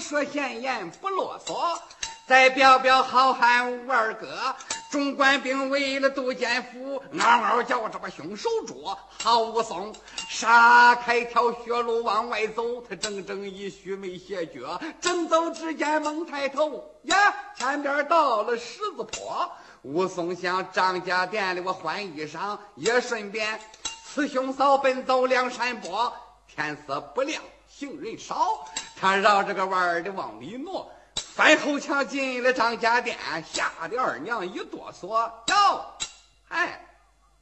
说闲言，不啰嗦。再表表好汉吴二哥，众官兵为了杜建福，嗷嗷叫着把凶手捉。好武松杀开条血路往外走，他整整一须没歇脚。正走之间猛抬头，呀，前边到了十字坡。武松向张家店里我换衣裳，也顺便此兄嫂奔走梁山坡。天色不亮，行人少，他绕着个弯儿的往里挪。翻后墙进了张家店，吓得二娘一哆嗦。哟，哎，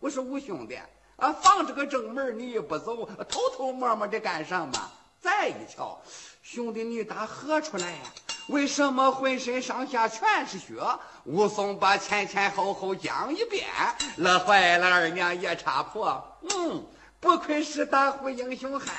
我说五兄弟啊，放着个正门你也不走，偷偷摸摸的干什么？再一瞧，兄弟你打何出来呀？为什么浑身上下全是血？武松把前前后后讲一遍，乐坏了二娘也插破。嗯。不愧是大户英雄汉，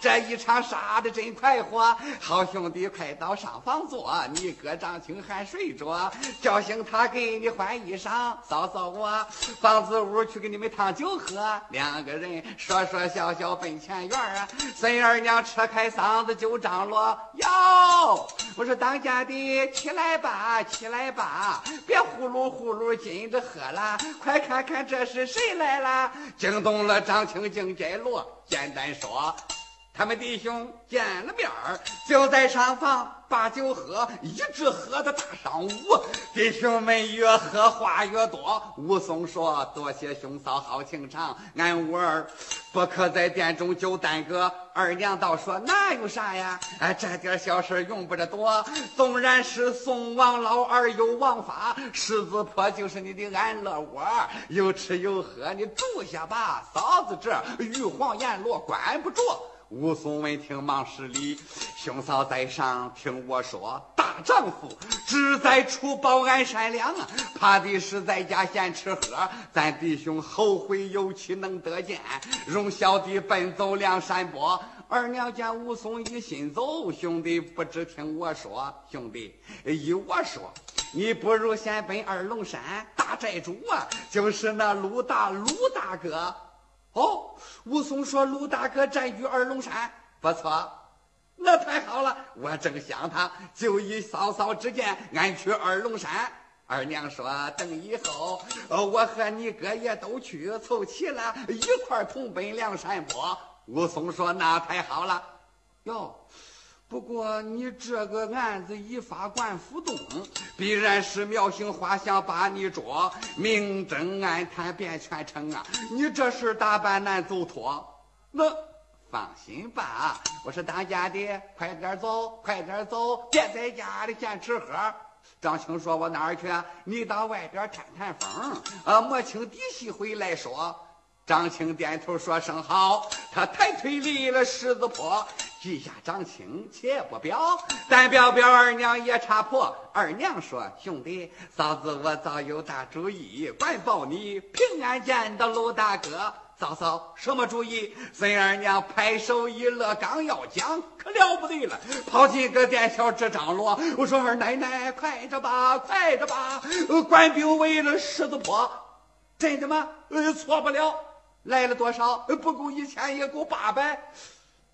这一场杀的真快活。好兄弟，快到上房坐。你哥张青还睡着，叫醒他给你换衣裳。嫂嫂，我房子屋去给你们烫酒喝。两个人说说笑笑奔前院儿。孙二娘扯开嗓子就张罗：哟，我说当家的起来吧，起来吧，别呼噜呼噜紧着喝了。快看看这是谁来了？惊动了张青。听摘罗，简单说，他们弟兄见了面儿，就在上房把酒喝，一直喝到大上午。弟兄们越喝话越多。武松说：“多谢兄嫂好情长，俺五儿不可在店中就耽搁。”二娘倒说：“那有啥呀？哎，这点小事用不着多。纵然是宋王老二有王法，狮子坡就是你的安乐窝，有吃有喝，你住下吧。嫂子这玉皇阎罗管不着。”武松闻听，忙施礼：“兄嫂在上，听我说，大丈夫志在出保安善良啊，怕的是在家闲吃喝。咱弟兄后会有期，能得见。容小弟奔走梁山泊。”二娘见武松一心走，兄弟不知听我说，兄弟依我说，你不如先奔二龙山大寨主啊，就是那鲁大鲁大哥。哦，武松说：“鲁大哥占据二龙山，不错，那太好了。我正想他，就以嫂嫂之见，俺去二龙山。”二娘说：“等以后，我和你哥也都去，凑齐了一块同奔梁山泊。”武松说：“那太好了，哟。”不过你这个案子一发官府动，必然是苗姓花想把你捉，明争暗探变全城啊！你这事大办难走脱。那放心吧，我是当家的，快点走，快点走，别在家里闲吃喝。张青说：“我哪儿去？你到外边探探风，啊，摸清底细回来说。”张青点头说声好，他抬腿离了狮子坡。记下张青，且不表，但表表二娘也插破。二娘说：“兄弟，嫂子我早有大主意，管保你平安见到陆大哥。”嫂嫂，什么主意？孙二娘拍手一乐，刚要讲，可了不得了，跑进个店小这张罗。我说二奶奶，快着吧，快着吧！官兵围了狮子坡，真的吗？呃，错不了。来了多少？不够一千，也够八百。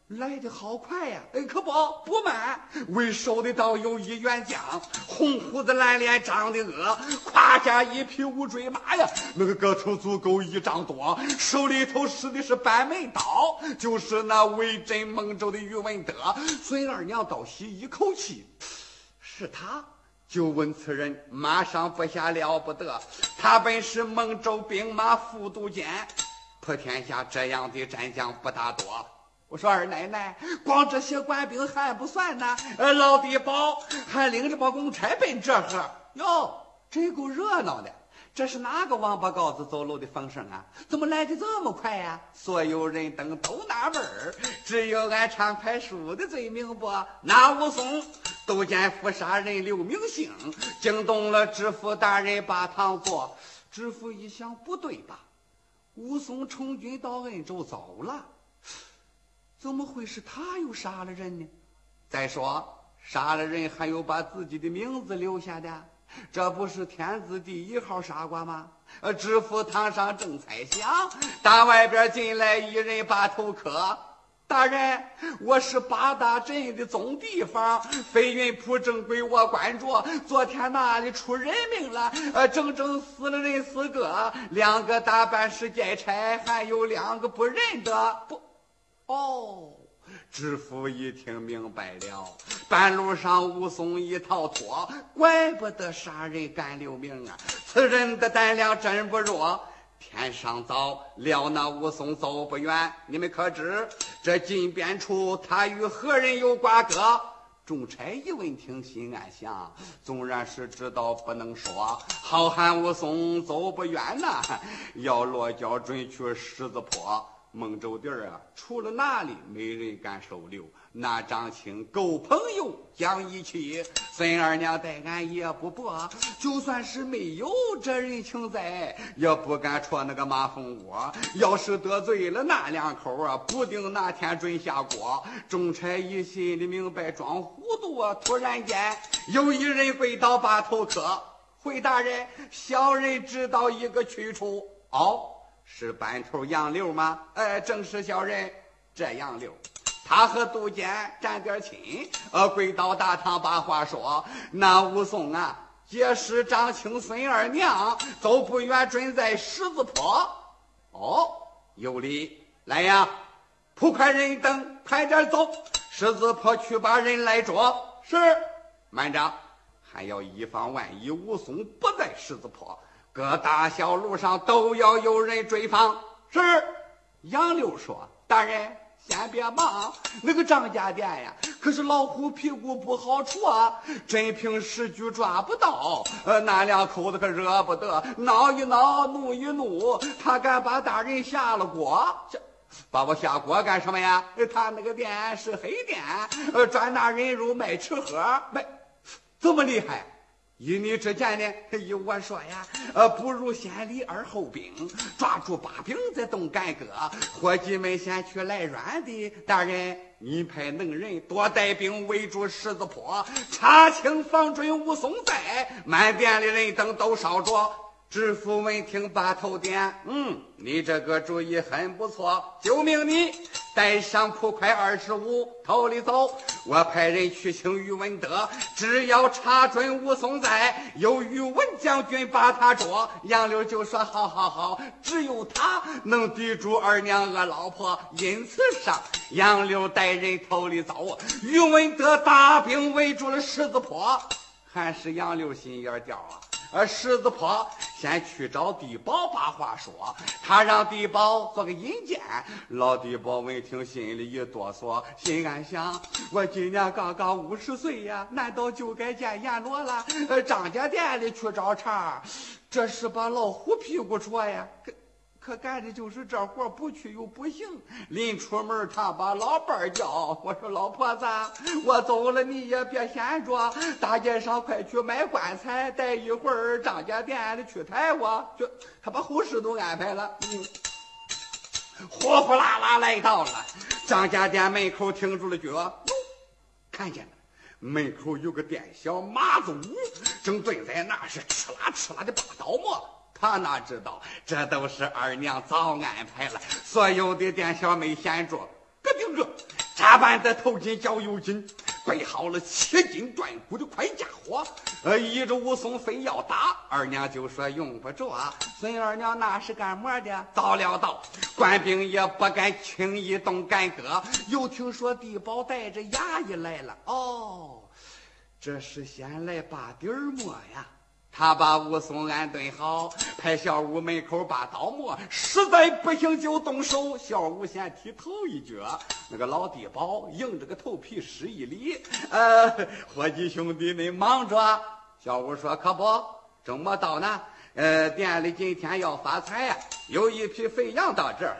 来的好快呀！哎，可不不慢。为首的倒有一员将，红胡子蓝脸，长得恶，胯下一匹乌骓马呀，那个个头足够一丈多，手里头使的是半门刀，就是那威震孟州的宇文德。孙二娘倒吸一口气，是他。就问此人，马上不下了不得。他本是孟州兵马副都监。普天下这样的战将不大多。我说二奶奶，光这些官兵还不算呢。呃，老地保还领着把公差奔这呵，哟，真够热闹的。这是哪个王八羔子走路的风声啊？怎么来的这么快呀？所有人等都纳闷儿，只有俺长牌叔的最明白。那武松都见夫杀人留名星，惊动了知府大人把堂坐。知府一想，不对吧？武松从军到恩州走了，怎么会是他又杀了人呢？再说杀了人还有把自己的名字留下的，这不是天字第一号傻瓜吗？呃，知府堂上正猜想，打外边进来一人把头磕。大人，我是八大镇的总地方，飞云铺正归我管着。昨天那里出人命了，呃，整整死了人四个，两个大办事劫差，还有两个不认得。不，哦，知府一听明白了，半路上武松一逃脱，怪不得杀人敢留名啊！此人的胆量真不弱。天上早，料那武松走不远。你们可知这金边处他与何人有瓜葛？众差一闻听，心暗想：纵然是知道，不能说。好汉武松走不远呐，要落脚准去狮子坡。孟州地儿啊，除了那里，没人敢收留。那张青够朋友讲义气，孙二娘待俺也不薄。就算是没有这人情在，也不敢戳那个马蜂窝。要是得罪了那两口啊，不定哪天准下锅。众差一心里明白装糊涂啊！突然间，有一人跪倒把头磕：“回大人，小人知道一个去处。”哦，是班头杨柳吗？哎，正是小人，这杨柳。他和杜鹃沾点亲，呃，跪到大堂把话说。那武松啊，结识张青孙二娘，走不远准在十字坡。哦，有理，来呀，铺开人等，快点走，十字坡去把人来捉。是，慢着，还要以防万一，武松不在十字坡，各大小路上都要有人追访。是，杨柳说，大人。先别忙，那个张家店呀，可是老虎屁股不好处啊！真凭实据抓不到，呃，那两口子可惹不得，闹一闹，怒一怒，他敢把大人下了锅？把我下锅干什么呀？他那个店是黑店，呃，专拿人肉卖吃喝，卖这么厉害。依你之见呢？依我说呀，呃，不如先立而后兵，抓住把柄再动干戈。伙计们先去来软的。大人，你派能人多带兵围住狮子坡，查清防准武松在。满店的人等都烧着。知府闻听，把头点，嗯，你这个主意很不错，就命你带上铺块二十五，头里走。我派人去请宇文德，只要查准武松在，由宇文将军把他捉。杨柳就说：好好好，只有他能抵住二娘我老婆。因此上，杨柳带人头里走，宇文德大兵围住了狮子坡，还是杨柳心眼儿刁啊。呃，狮子坡先去找地保把话说，他让地保做个引荐。老地保闻听，心里一哆嗦，心暗想：我今年刚刚五十岁呀，难道就该见阎罗了？呃，张家店里去找茬，这是把老虎屁股戳呀！可干的就是这活，不去又不行。临出门，他把老伴叫我说：“老婆子，我走了，你也别闲着，大街上快去买棺材，待一会儿张家店里去抬我。”就他把后事都安排了。嗯，火火辣辣来到了张家店门口，停住了脚。看见了，门口有个店小马子武，正蹲在那是哧啦哧啦的拔刀磨。他哪知道，这都是二娘早安排了。所有的店小没闲着，咯顶着，扎板的头巾脚又紧，备好了七斤断骨的快家伙。呃，一着武松非要打，二娘就说用不着啊。孙二娘那是干么的？早料到，官兵也不敢轻易动干戈。又听说地保带着衙役来了，哦，这是先来把底儿磨呀。他把武松安顿好，派小五门口把刀磨，实在不行就动手。小五先踢头一脚，那个老地保硬着个头皮施一礼。呃，伙计兄弟们忙着。小五说：“可不，正没到呢。呃，店里今天要发财呀，有一批肥羊到这儿。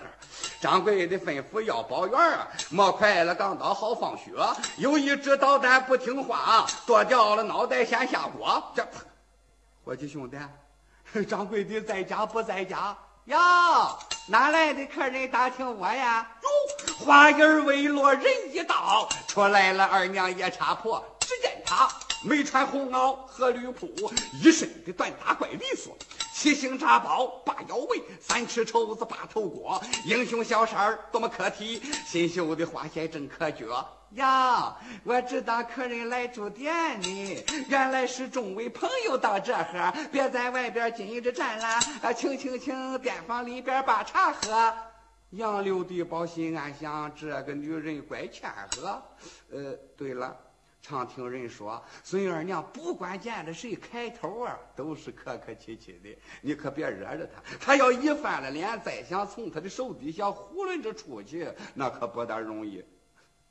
掌柜的吩咐要包圆啊，磨快了钢刀好放血。有一只捣蛋不听话，剁掉了脑袋先下锅。这。”伙计兄弟，掌柜的在家不在家？呀，哪来的客人打听我呀？哟，话音未落，人已到，出来了二娘夜叉婆。只见她没穿红袄和绿裤，一身的短大怪利索。七星扎包八腰围，三尺绸子八头锅，英雄小衫儿多么可体，新绣的花鞋正可脚。呀，我知道客人来住店呢，原来是众位朋友到这喝，别在外边紧着站了，啊，请请请，店房里边把茶喝。杨柳地宝心暗想，这个女人怪欠喝。呃，对了。常听人说，孙二娘不管见着谁开头啊，都是客客气气的，你可别惹着她。她要一翻了脸，再想从她的手底下囫囵着出去，那可不大容易。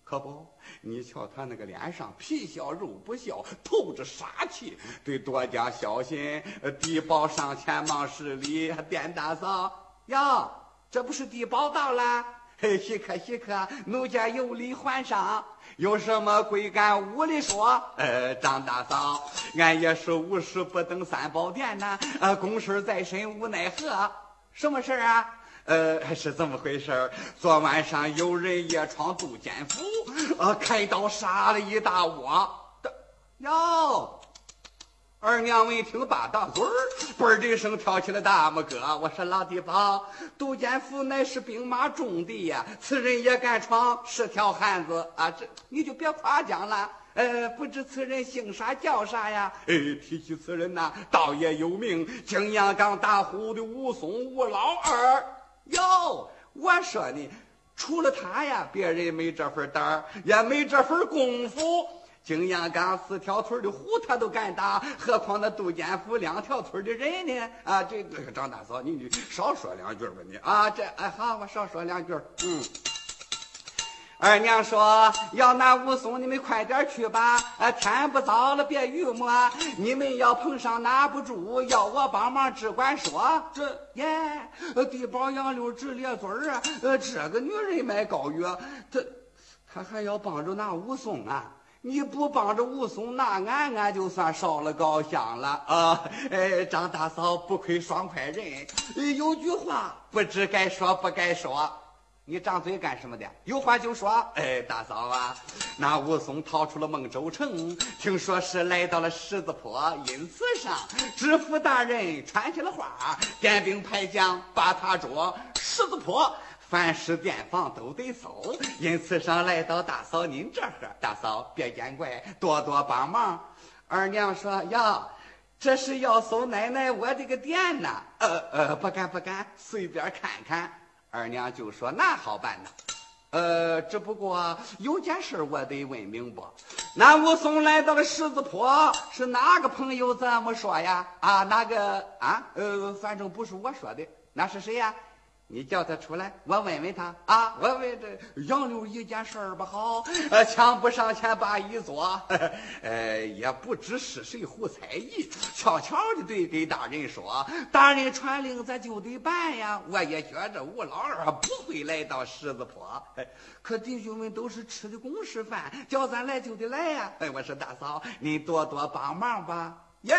可不，你瞧她那个脸上皮笑肉不笑，透着杀气，得多加小心。地保上前忙施礼，点大嫂呀，这不是地保到了？嘿，稀客稀客，奴家有礼还上。有什么贵干屋里说？呃，张大嫂，俺也是无事不登三宝殿呐。呃，公事在身无奈何。什么事啊？呃，是这么回事昨晚上有人夜闯杜监府，呃，开刀杀了一大窝。哟。二娘闻听，把大嘴儿，嘣的一声跳起了大拇哥。我说老地方，杜监府乃是兵马重地呀，此人也敢闯，是条汉子啊！这你就别夸奖了。呃，不知此人姓啥叫啥呀？哎，提起此人呐，倒也有名，景阳冈大虎的武松吴老二。哟，我说呢，除了他呀，别人没这份胆儿，也没这份功夫。景阳冈四条腿的虎他都敢打，何况那杜建福两条腿的人呢？啊，这个张大嫂，你你少说两句吧你啊，这哎好，我少说两句。嗯，二娘说要拿武松，你们快点去吧。啊，天不早了，别预磨。你们要碰上拿不住，要我帮忙，只管说。这耶，地保杨柳直咧嘴儿啊。呃，这个女人卖膏药，她她还要帮着拿武松啊。你不帮着武松拿俺，俺就算烧了高香了啊！哎，张大嫂不愧双快人，有句话不知该说不该说，你张嘴干什么的？有话就说。哎，大嫂啊，那武松逃出了孟州城，听说是来到了狮子坡，因此上知府大人传起了话，点兵派将把他捉。狮子坡。凡是店房都得搜，因此上来到大嫂您这儿，大嫂别见怪，多多帮忙。二娘说：“呀，这是要搜奶奶我的个店呐。”呃呃，不敢不敢，随便看看。二娘就说：“那好办呐。呃，只不过有件事我得问明白。那武松来到了狮子坡，是哪个朋友这么说呀？啊，哪个啊？呃，反正不是我说的，那是谁呀？”你叫他出来，我问问他啊！我问这杨柳一件事儿不好，呃，枪不上前把一坐，呃，也不知是谁胡猜疑，悄悄的对给大人说：“大人传令，咱就得办呀。”我也觉着吴老二不会来到狮子坡，可弟兄们都是吃的公事饭，叫咱来就得来呀。哎，我说大嫂，你多多帮忙吧，耶。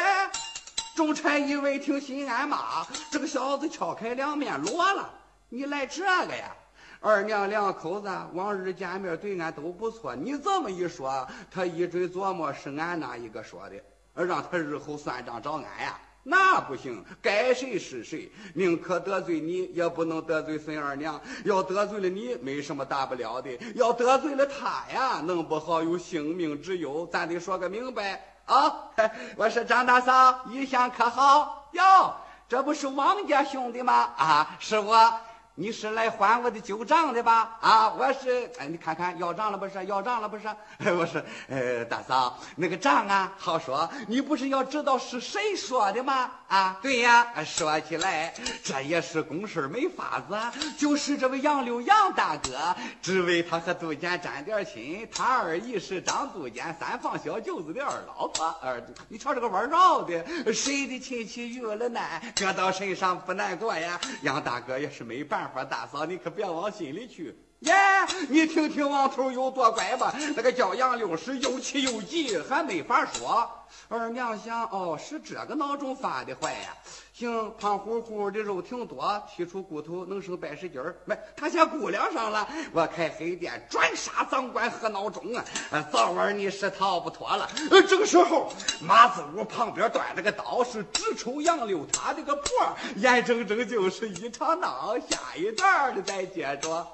众差一为听，心暗骂：这个小子敲开两面锣了。你来这个呀？二娘两口子往日见面对俺都不错，你这么一说，他一准琢磨是俺那一个说的，让他日后算账找俺呀？那不行，该谁是谁，宁可得罪你，也不能得罪孙二娘。要得罪了你，没什么大不了的；要得罪了他呀，弄不好有性命之忧。咱得说个明白。啊！我说张大嫂，一向可好？哟，这不是王家兄弟吗？啊，是我。你是来还我的旧账的吧？啊，我是，哎，你看看要账了不是？要账了不是？我说，呃，大嫂，那个账啊，好说。你不是要知道是谁说的吗？啊，对呀。说起来，这也是公事没法子，就是这位杨柳杨大哥，只为他和杜鹃沾点亲。他二姨是张杜鹃三房小舅子的二老婆。二，你瞧这个弯绕的，谁的亲戚遇了难，搁到身上不难过呀？杨大哥也是没办法。大嫂，你可别往心里去。耶，你听听王头有多乖吧？那个叫杨六是又气又急，还没法说。二娘想，哦，是这个孬种发的坏呀。行，胖乎乎的肉挺多，剔出骨头能生百十斤儿。没，他先估量上了。我开黑店专杀赃官和孬种啊！早晚你是逃不脱了。呃，这个时候，马子屋旁边端着个刀，是直抽杨六他这个脖，眼睁睁就是一场闹。下一段的再接着。